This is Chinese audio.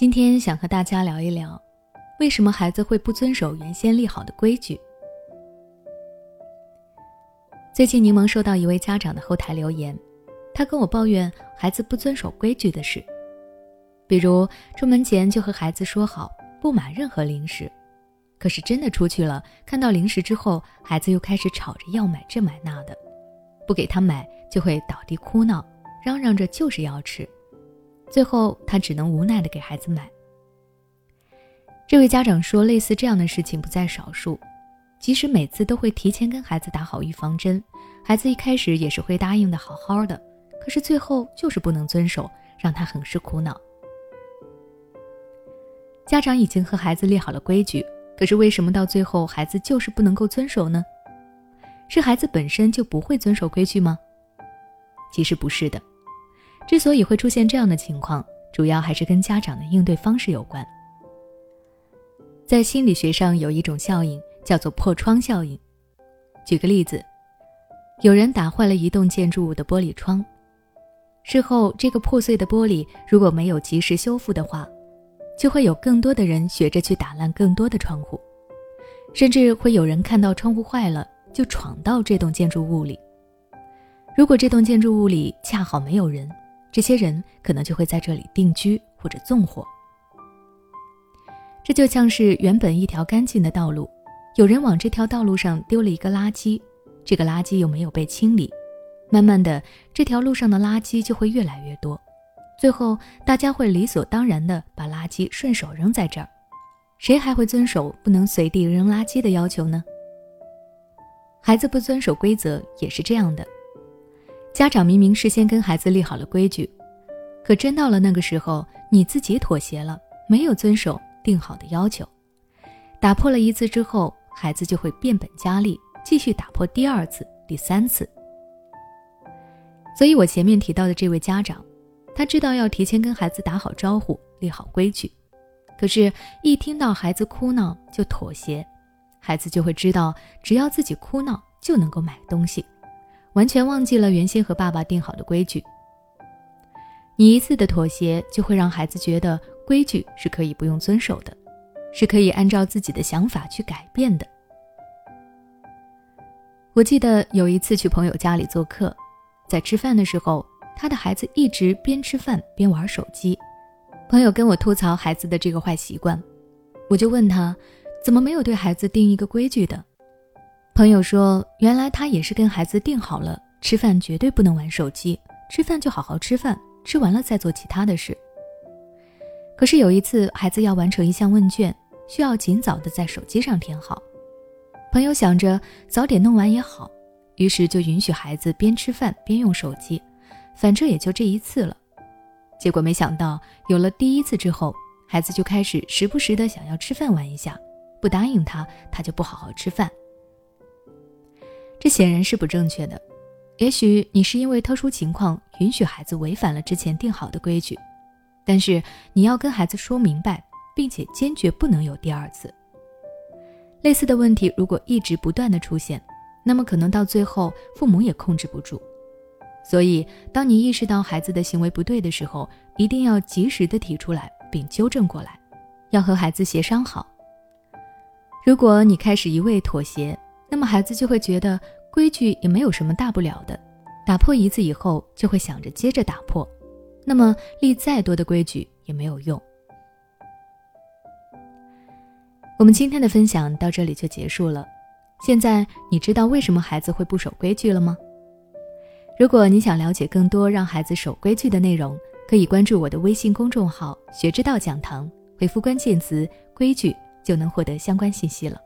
今天想和大家聊一聊，为什么孩子会不遵守原先立好的规矩。最近柠檬收到一位家长的后台留言，他跟我抱怨孩子不遵守规矩的事，比如出门前就和孩子说好不买任何零食，可是真的出去了，看到零食之后，孩子又开始吵着要买这买那的，不给他买就会倒地哭闹，嚷嚷着就是要吃，最后他只能无奈的给孩子买。这位家长说，类似这样的事情不在少数。即使每次都会提前跟孩子打好预防针，孩子一开始也是会答应的好好的，可是最后就是不能遵守，让他很是苦恼。家长已经和孩子立好了规矩，可是为什么到最后孩子就是不能够遵守呢？是孩子本身就不会遵守规矩吗？其实不是的，之所以会出现这样的情况，主要还是跟家长的应对方式有关。在心理学上有一种效应。叫做破窗效应。举个例子，有人打坏了一栋建筑物的玻璃窗，事后这个破碎的玻璃如果没有及时修复的话，就会有更多的人学着去打烂更多的窗户，甚至会有人看到窗户坏了就闯到这栋建筑物里。如果这栋建筑物里恰好没有人，这些人可能就会在这里定居或者纵火。这就像是原本一条干净的道路。有人往这条道路上丢了一个垃圾，这个垃圾又没有被清理，慢慢的，这条路上的垃圾就会越来越多，最后大家会理所当然的把垃圾顺手扔在这儿，谁还会遵守不能随地扔垃圾的要求呢？孩子不遵守规则也是这样的，家长明明事先跟孩子立好了规矩，可真到了那个时候，你自己妥协了，没有遵守定好的要求，打破了一次之后。孩子就会变本加厉，继续打破第二次、第三次。所以我前面提到的这位家长，他知道要提前跟孩子打好招呼、立好规矩，可是，一听到孩子哭闹就妥协，孩子就会知道，只要自己哭闹就能够买东西，完全忘记了原先和爸爸定好的规矩。你一次的妥协，就会让孩子觉得规矩是可以不用遵守的。是可以按照自己的想法去改变的。我记得有一次去朋友家里做客，在吃饭的时候，他的孩子一直边吃饭边玩手机。朋友跟我吐槽孩子的这个坏习惯，我就问他，怎么没有对孩子定一个规矩的？朋友说，原来他也是跟孩子定好了，吃饭绝对不能玩手机，吃饭就好好吃饭，吃完了再做其他的事。可是有一次，孩子要完成一项问卷。需要尽早的在手机上填好。朋友想着早点弄完也好，于是就允许孩子边吃饭边用手机，反正也就这一次了。结果没想到，有了第一次之后，孩子就开始时不时的想要吃饭玩一下，不答应他，他就不好好吃饭。这显然是不正确的。也许你是因为特殊情况允许孩子违反了之前定好的规矩，但是你要跟孩子说明白。并且坚决不能有第二次。类似的问题如果一直不断的出现，那么可能到最后父母也控制不住。所以，当你意识到孩子的行为不对的时候，一定要及时的提出来并纠正过来，要和孩子协商好。如果你开始一味妥协，那么孩子就会觉得规矩也没有什么大不了的，打破一次以后就会想着接着打破，那么立再多的规矩也没有用。我们今天的分享到这里就结束了。现在你知道为什么孩子会不守规矩了吗？如果你想了解更多让孩子守规矩的内容，可以关注我的微信公众号“学之道讲堂”，回复关键词“规矩”就能获得相关信息了。